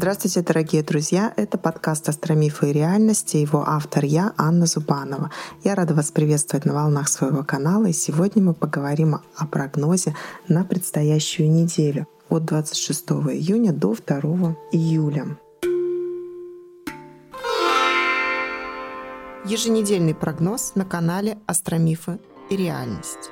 Здравствуйте, дорогие друзья! Это подкаст «Астромифы и реальности». Его автор я, Анна Зубанова. Я рада вас приветствовать на волнах своего канала. И сегодня мы поговорим о прогнозе на предстоящую неделю от 26 июня до 2 июля. Еженедельный прогноз на канале «Астромифы и реальность».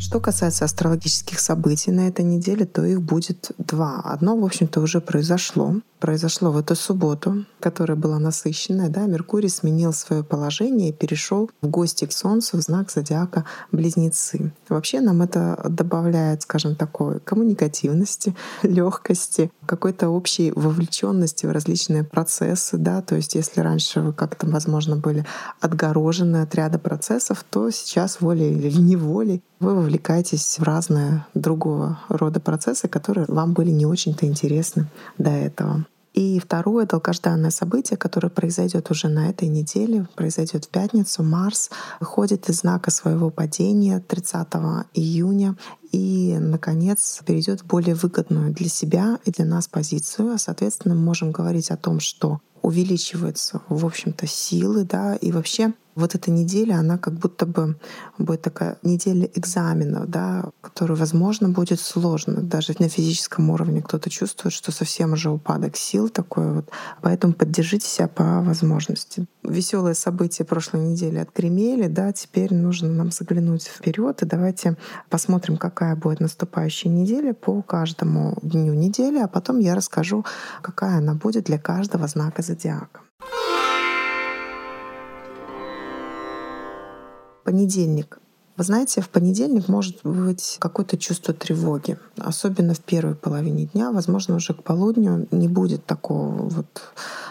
Что касается астрологических событий на этой неделе, то их будет два. Одно, в общем-то, уже произошло произошло в эту субботу, которая была насыщенная. Да, Меркурий сменил свое положение и перешел в гости к Солнцу в знак зодиака Близнецы. Вообще нам это добавляет, скажем, такой коммуникативности, легкости, какой-то общей вовлеченности в различные процессы. Да? То есть если раньше вы как-то, возможно, были отгорожены от ряда процессов, то сейчас волей или неволей вы вовлекаетесь в разные другого рода процессы, которые вам были не очень-то интересны до этого. И второе долгожданное событие, которое произойдет уже на этой неделе, произойдет в пятницу. Марс выходит из знака своего падения 30 июня и, наконец, перейдет в более выгодную для себя и для нас позицию. А, соответственно, мы можем говорить о том, что увеличиваются, в общем-то, силы, да, и вообще вот эта неделя, она как будто бы будет такая неделя экзаменов, да, которую, возможно, будет сложно. Даже на физическом уровне кто-то чувствует, что совсем уже упадок сил такой вот. Поэтому поддержите себя по возможности. Веселые события прошлой недели отгремели, да, теперь нужно нам заглянуть вперед и давайте посмотрим, какая будет наступающая неделя по каждому дню недели, а потом я расскажу, какая она будет для каждого знака зодиака. Понедельник. Вы знаете, в понедельник может быть какое-то чувство тревоги, особенно в первой половине дня. Возможно, уже к полудню не будет такого вот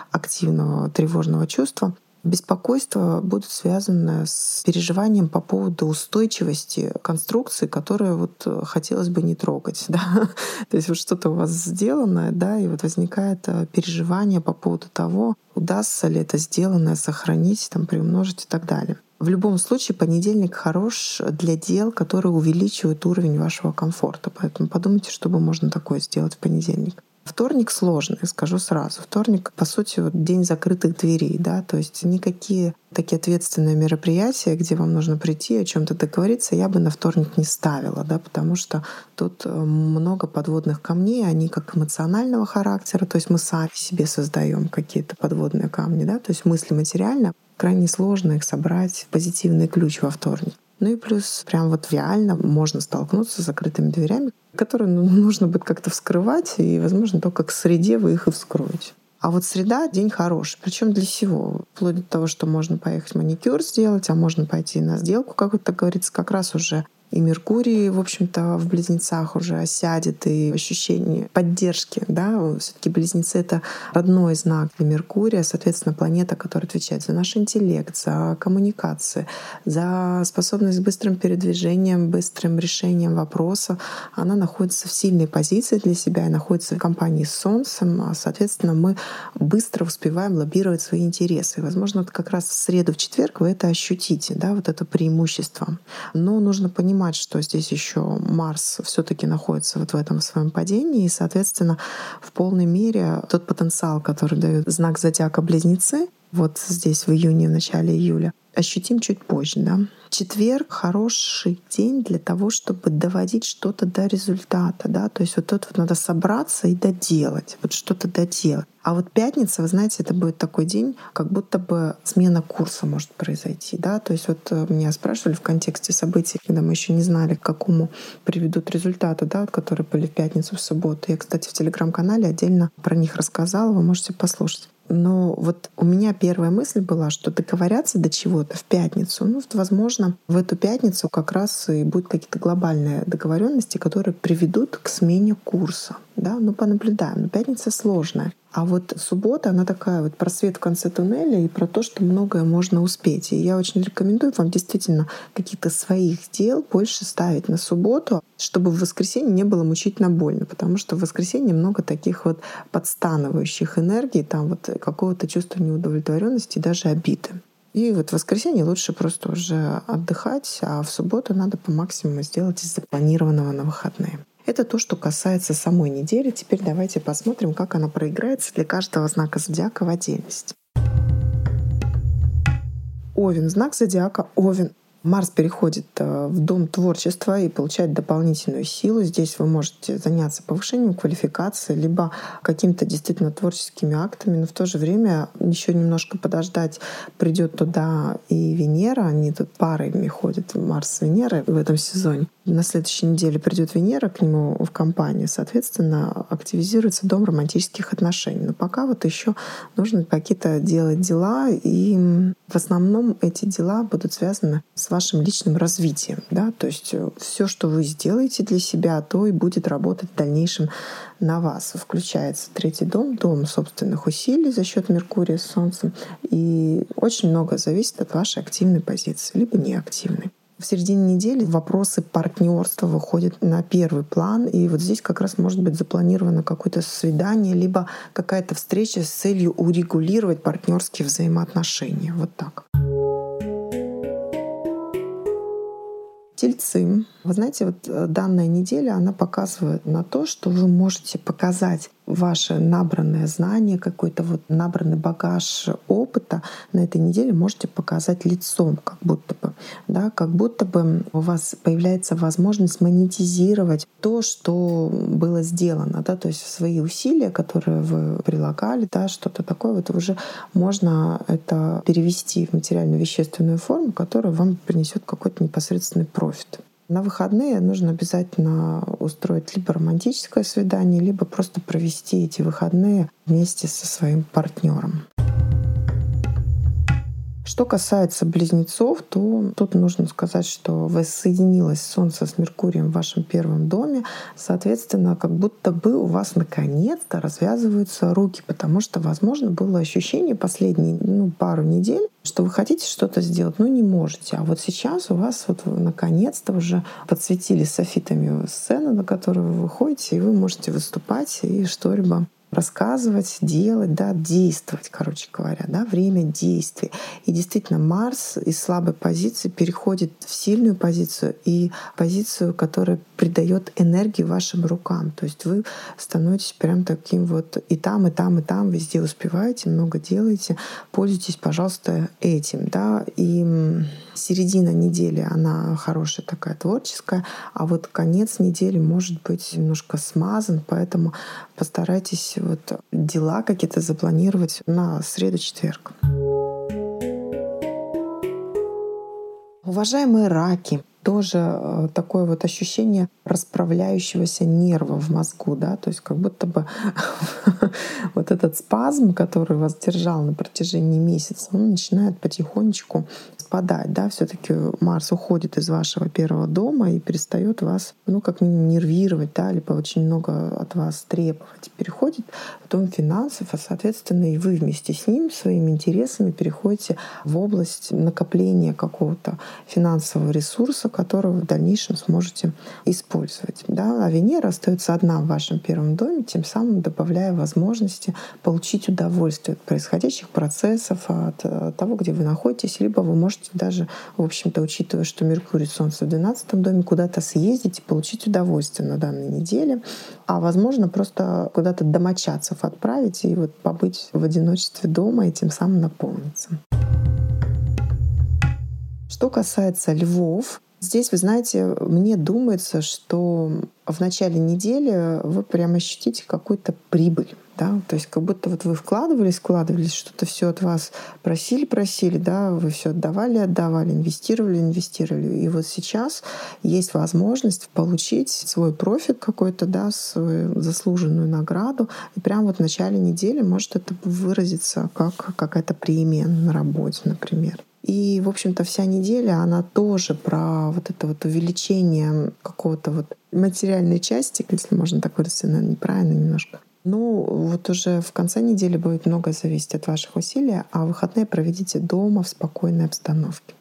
активного тревожного чувства. Беспокойство будет связано с переживанием по поводу устойчивости конструкции, которую вот хотелось бы не трогать. Да? То есть вот что-то у вас сделано, да, и вот возникает э, переживание по поводу того, удастся ли это сделанное сохранить, там, приумножить и так далее. В любом случае понедельник хорош для дел, которые увеличивают уровень вашего комфорта. Поэтому подумайте, что бы можно такое сделать в понедельник. Вторник сложный, скажу сразу. Вторник, по сути, вот день закрытых дверей, да, то есть никакие такие ответственные мероприятия, где вам нужно прийти, о чем то договориться, я бы на вторник не ставила, да, потому что тут э, много подводных камней, они как эмоционального характера, то есть мы сами себе создаем какие-то подводные камни, да, то есть мысли материально, крайне сложно их собрать в позитивный ключ во вторник. Ну и плюс прям вот реально можно столкнуться с закрытыми дверями, которые ну, нужно будет как-то вскрывать, и, возможно, только к среде вы их и вскроете. А вот среда — день хороший. Причем для всего. Вплоть до того, что можно поехать маникюр сделать, а можно пойти на сделку, как это говорится, как раз уже и Меркурий, в общем-то, в близнецах уже осядет, и ощущение поддержки, да, все таки близнецы — это родной знак для Меркурия, соответственно, планета, которая отвечает за наш интеллект, за коммуникации, за способность к быстрым передвижениям, быстрым решением вопроса, она находится в сильной позиции для себя и находится в компании с Солнцем, а, соответственно, мы быстро успеваем лоббировать свои интересы. И, возможно, вот как раз в среду, в четверг вы это ощутите, да, вот это преимущество. Но нужно понимать, понимать, что здесь еще Марс все-таки находится вот в этом своем падении, и, соответственно, в полной мере тот потенциал, который дает знак зодиака Близнецы, вот здесь в июне, в начале июля, ощутим чуть позже. Да? Четверг — хороший день для того, чтобы доводить что-то до результата. Да? То есть вот тут вот надо собраться и доделать, вот что-то доделать. А вот пятница, вы знаете, это будет такой день, как будто бы смена курса может произойти. Да? То есть вот э, меня спрашивали в контексте событий, когда мы еще не знали, к какому приведут результаты, да, которые были в пятницу, в субботу. Я, кстати, в телеграм-канале отдельно про них рассказала, вы можете послушать. Но вот у меня первая мысль была, что договорятся до чего-то в пятницу. Ну, возможно, в эту пятницу как раз и будут какие-то глобальные договоренности, которые приведут к смене курса. Да, ну понаблюдаем. Но пятница сложная. А вот суббота, она такая вот просвет в конце туннеля и про то, что многое можно успеть. И я очень рекомендую вам действительно каких-то своих дел больше ставить на субботу, чтобы в воскресенье не было мучительно больно, потому что в воскресенье много таких вот подстанывающих энергий, там вот какого-то чувства неудовлетворенности и даже обиды. И вот в воскресенье лучше просто уже отдыхать, а в субботу надо по максимуму сделать из запланированного на выходные. Это то, что касается самой недели. Теперь давайте посмотрим, как она проиграется для каждого знака зодиака в отдельности. Овен. Знак зодиака Овен. Марс переходит э, в дом творчества и получает дополнительную силу. Здесь вы можете заняться повышением квалификации, либо какими-то действительно творческими актами, но в то же время еще немножко подождать придет туда и Венера. Они тут парами ходят, Марс с Венерой в этом сезоне. На следующей неделе придет Венера к нему в компанию, соответственно, активизируется дом романтических отношений. Но пока вот еще нужно какие-то делать дела, и в основном эти дела будут связаны с вашим личным развитием. Да? То есть э, все, что вы сделаете для себя, то и будет работать в дальнейшем на вас. Включается третий дом, дом собственных усилий за счет Меркурия с Солнцем. И очень много зависит от вашей активной позиции, либо неактивной. В середине недели вопросы партнерства выходят на первый план, и вот здесь как раз может быть запланировано какое-то свидание, либо какая-то встреча с целью урегулировать партнерские взаимоотношения. Вот так. Тельцы. Вы знаете, вот э, данная неделя, она показывает на то, что вы можете показать ваше набранное знание, какой-то вот набранный багаж опыта на этой неделе можете показать лицом, как будто бы, да, как будто бы у вас появляется возможность монетизировать то, что было сделано, да, то есть свои усилия, которые вы прилагали, да, что-то такое, вот уже можно это перевести в материально-вещественную форму, которая вам принесет какой-то непосредственный профит. На выходные нужно обязательно устроить либо романтическое свидание, либо просто провести эти выходные вместе со своим партнером. Что касается близнецов, то тут нужно сказать, что воссоединилось Солнце с Меркурием в вашем первом доме. Соответственно, как будто бы у вас наконец-то развязываются руки, потому что, возможно, было ощущение последние ну, пару недель, что вы хотите что-то сделать, но не можете. А вот сейчас у вас вот наконец-то уже подсветили софитами сцену, на которую вы выходите, и вы можете выступать и что-либо рассказывать, делать, да, действовать, короче говоря, да, время действий. И действительно Марс из слабой позиции переходит в сильную позицию и позицию, которая придает энергии вашим рукам. То есть вы становитесь прям таким вот и там, и там, и там, везде успеваете, много делаете. Пользуйтесь, пожалуйста, этим, да, и середина недели, она хорошая такая творческая, а вот конец недели может быть немножко смазан, поэтому постарайтесь вот дела какие-то запланировать на среду-четверг. Уважаемые раки, тоже э, такое вот ощущение расправляющегося нерва в мозгу, да, то есть как будто бы вот этот спазм, который вас держал на протяжении месяца, он начинает потихонечку спадать, да, все-таки Марс уходит из вашего первого дома и перестает вас, ну, как минимум, нервировать, да, либо очень много от вас требовать. Переходит в дом финансов, а, соответственно, и вы вместе с ним своими интересами переходите в область накопления какого-то финансового ресурса, который вы в дальнейшем сможете использовать. Да? А Венера остается одна в вашем первом доме, тем самым добавляя возможности получить удовольствие от происходящих процессов, от э, того, где вы находитесь, либо вы можете можете даже, в общем-то, учитывая, что Меркурий, Солнце в 12 доме, куда-то съездить и получить удовольствие на данной неделе, а возможно просто куда-то домочадцев отправить и вот побыть в одиночестве дома и тем самым наполниться. Что касается львов, Здесь, вы знаете, мне думается, что в начале недели вы прямо ощутите какую-то прибыль да, то есть как будто вот вы вкладывались, вкладывались, что-то все от вас просили, просили, да, вы все отдавали, отдавали, инвестировали, инвестировали, и вот сейчас есть возможность получить свой профит какой-то, да, свою заслуженную награду, и прямо вот в начале недели может это выразиться как какая-то премия на работе, например. И, в общем-то, вся неделя, она тоже про вот это вот увеличение какого-то вот материальной части, если можно так выразиться, наверное, неправильно немножко, ну, вот уже в конце недели будет много зависеть от ваших усилий, а выходные проведите дома в спокойной обстановке.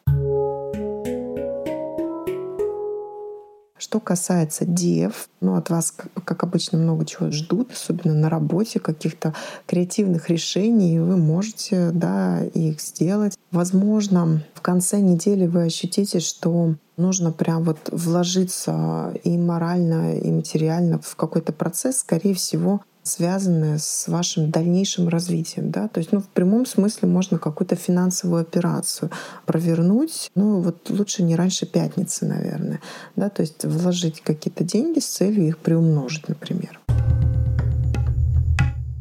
Что касается дев, ну, от вас, как, обычно, много чего ждут, особенно на работе, каких-то креативных решений, вы можете да, их сделать. Возможно, в конце недели вы ощутите, что нужно прям вот вложиться и морально, и материально в какой-то процесс, скорее всего, связанные с вашим дальнейшим развитием. Да? То есть ну, в прямом смысле можно какую-то финансовую операцию провернуть, ну вот лучше не раньше пятницы, наверное. Да? То есть вложить какие-то деньги с целью их приумножить, например.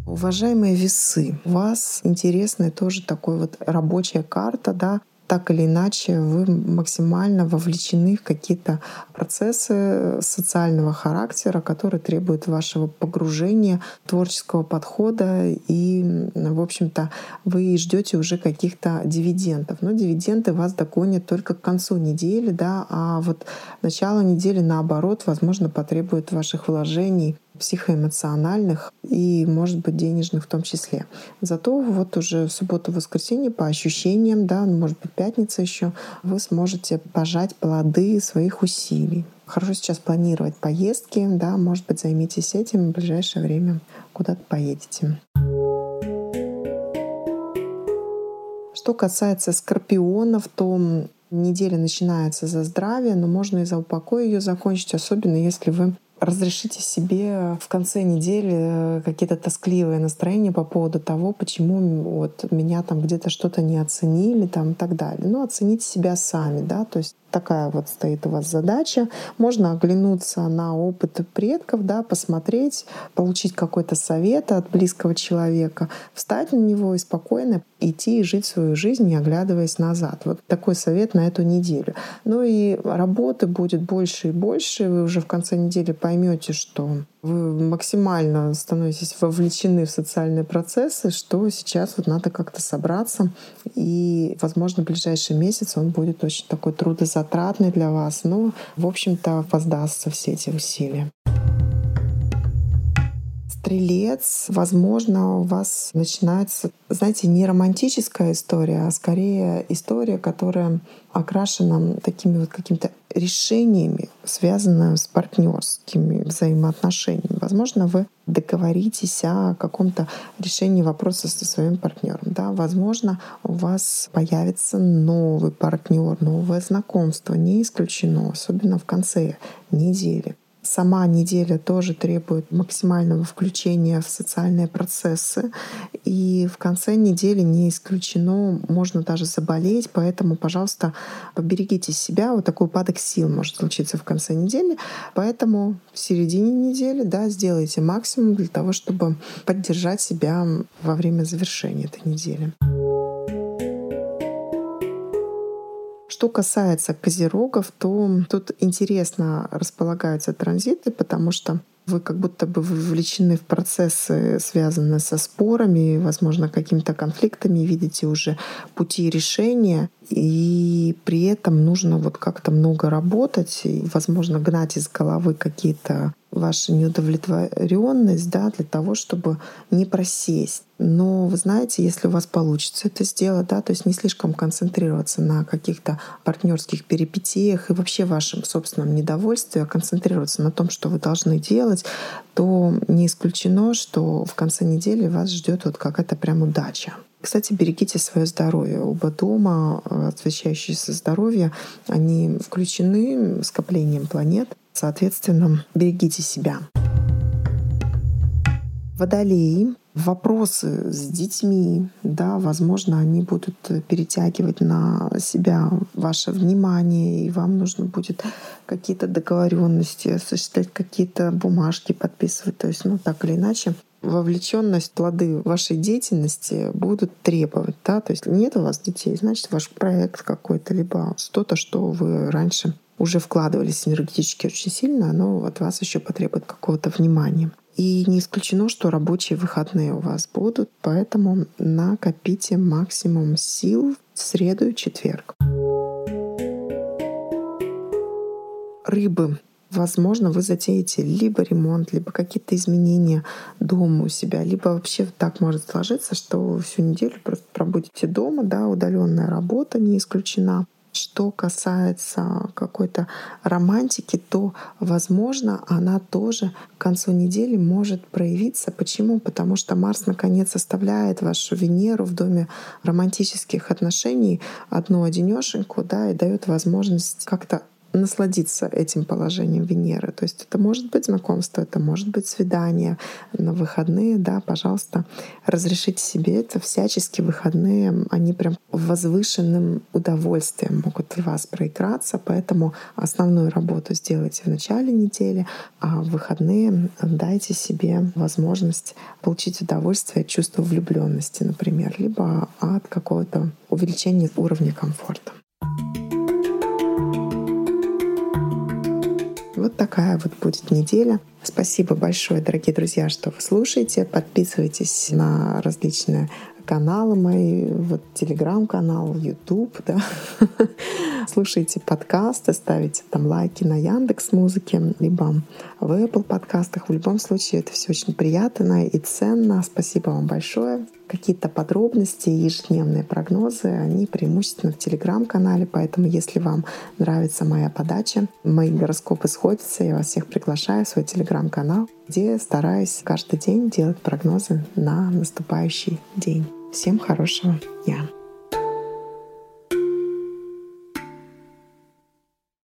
Уважаемые весы, у вас интересная тоже такой вот рабочая карта, да, так или иначе вы максимально вовлечены в какие-то процессы социального характера, которые требуют вашего погружения, творческого подхода, и, в общем-то, вы ждете уже каких-то дивидендов. Но дивиденды вас догонят только к концу недели, да, а вот начало недели, наоборот, возможно, потребует ваших вложений психоэмоциональных и, может быть, денежных в том числе. Зато вот уже в субботу-воскресенье по ощущениям, да, ну, может быть, пятница еще, вы сможете пожать плоды своих усилий. Хорошо сейчас планировать поездки, да, может быть, займитесь этим в ближайшее время, куда-то поедете. Что касается скорпионов, то неделя начинается за здравие, но можно и за упокой ее закончить, особенно если вы разрешите себе в конце недели какие-то тоскливые настроения по поводу того, почему вот меня там где-то что-то не оценили там и так далее. Ну, оцените себя сами, да, то есть такая вот стоит у вас задача. Можно оглянуться на опыт предков, да, посмотреть, получить какой-то совет от близкого человека, встать на него и спокойно идти и жить свою жизнь, не оглядываясь назад. Вот такой совет на эту неделю. Ну и работы будет больше и больше. Вы уже в конце недели поймете, что вы максимально становитесь вовлечены в социальные процессы, что сейчас вот надо как-то собраться. И, возможно, в ближайший месяц он будет очень такой трудозатратный для вас. Но, в общем-то, воздастся все эти усилия стрелец, возможно, у вас начинается, знаете, не романтическая история, а скорее история, которая окрашена такими вот какими-то решениями, связанными с партнерскими взаимоотношениями. Возможно, вы договоритесь о каком-то решении вопроса со своим партнером. Да? Возможно, у вас появится новый партнер, новое знакомство, не исключено, особенно в конце недели. Сама неделя тоже требует максимального включения в социальные процессы. И в конце недели не исключено, можно даже заболеть. Поэтому, пожалуйста, поберегите себя. Вот такой упадок сил может случиться в конце недели. Поэтому в середине недели да, сделайте максимум для того, чтобы поддержать себя во время завершения этой недели. Что касается козерогов, то тут интересно располагаются транзиты, потому что вы как будто бы вовлечены в процессы, связанные со спорами, возможно, какими-то конфликтами, видите уже пути решения, и при этом нужно вот как-то много работать и, возможно, гнать из головы какие-то ваша неудовлетворенность, да, для того, чтобы не просесть. Но вы знаете, если у вас получится это сделать, да, то есть не слишком концентрироваться на каких-то партнерских перипетиях и вообще вашем собственном недовольстве, а концентрироваться на том, что вы должны делать, то не исключено, что в конце недели вас ждет вот какая-то прям удача. Кстати, берегите свое здоровье. Оба дома, отвечающие за здоровье, они включены скоплением планет. Соответственно, берегите себя. Водолеи, вопросы с детьми, да, возможно, они будут перетягивать на себя ваше внимание, и вам нужно будет какие-то договоренности, осуществлять какие-то бумажки подписывать. То есть, ну, так или иначе, вовлеченность, плоды вашей деятельности будут требовать. Да? То есть нет у вас детей, значит, ваш проект какой-то, либо что-то, что вы раньше уже вкладывались энергетически очень сильно, оно от вас еще потребует какого-то внимания. И не исключено, что рабочие выходные у вас будут, поэтому накопите максимум сил в среду и четверг. Рыбы. Возможно, вы затеете либо ремонт, либо какие-то изменения дома у себя, либо вообще так может сложиться, что всю неделю просто пробудете дома, да, удаленная работа не исключена. Что касается какой-то романтики, то, возможно, она тоже к концу недели может проявиться. Почему? Потому что Марс наконец оставляет вашу Венеру в доме романтических отношений одну одинешеньку, да, и дает возможность как-то насладиться этим положением Венеры. То есть это может быть знакомство, это может быть свидание на выходные, да, пожалуйста, разрешите себе это. Всячески выходные, они прям возвышенным удовольствием могут в вас проиграться, поэтому основную работу сделайте в начале недели, а в выходные дайте себе возможность получить удовольствие от чувства влюбленности, например, либо от какого-то увеличения уровня комфорта. Вот такая вот будет неделя. Спасибо большое, дорогие друзья, что вы слушаете. Подписывайтесь на различные каналы мои, вот телеграм-канал, YouTube, да. Слушайте подкасты, ставите там лайки на Яндекс Музыке, либо в Apple подкастах. В любом случае это все очень приятно и ценно. Спасибо вам большое. Какие-то подробности, ежедневные прогнозы, они преимущественно в телеграм-канале, поэтому если вам нравится моя подача, мои гороскопы сходятся, я вас всех приглашаю в свой телеграм-канал, где стараюсь каждый день делать прогнозы на наступающий день. Всем хорошего дня!